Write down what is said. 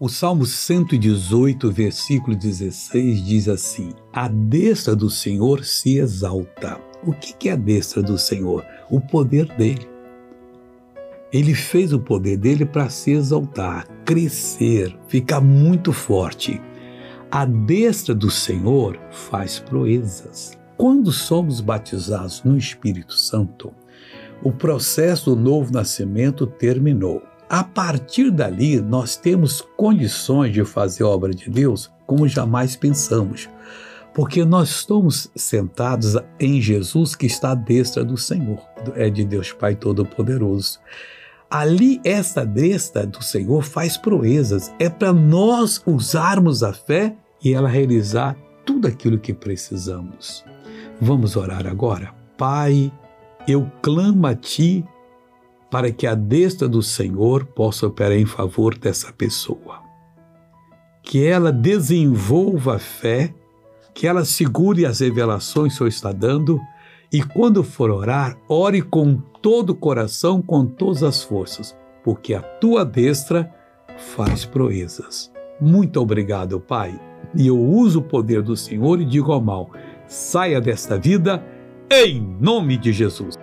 O Salmo 118, versículo 16 diz assim: A destra do Senhor se exalta. O que é a destra do Senhor? O poder dele. Ele fez o poder dele para se exaltar, crescer, ficar muito forte. A destra do Senhor faz proezas. Quando somos batizados no Espírito Santo, o processo do novo nascimento terminou. A partir dali, nós temos condições de fazer a obra de Deus como jamais pensamos, porque nós estamos sentados em Jesus que está à destra do Senhor, é de Deus Pai Todo-Poderoso. Ali, essa destra do Senhor faz proezas, é para nós usarmos a fé e ela realizar tudo aquilo que precisamos. Vamos orar agora? Pai, eu clamo a Ti para que a destra do Senhor possa operar em favor dessa pessoa. Que ela desenvolva a fé, que ela segure as revelações que o Senhor está dando e quando for orar, ore com todo o coração, com todas as forças, porque a tua destra faz proezas. Muito obrigado, Pai. E eu uso o poder do Senhor e digo ao mal: saia desta vida em nome de Jesus.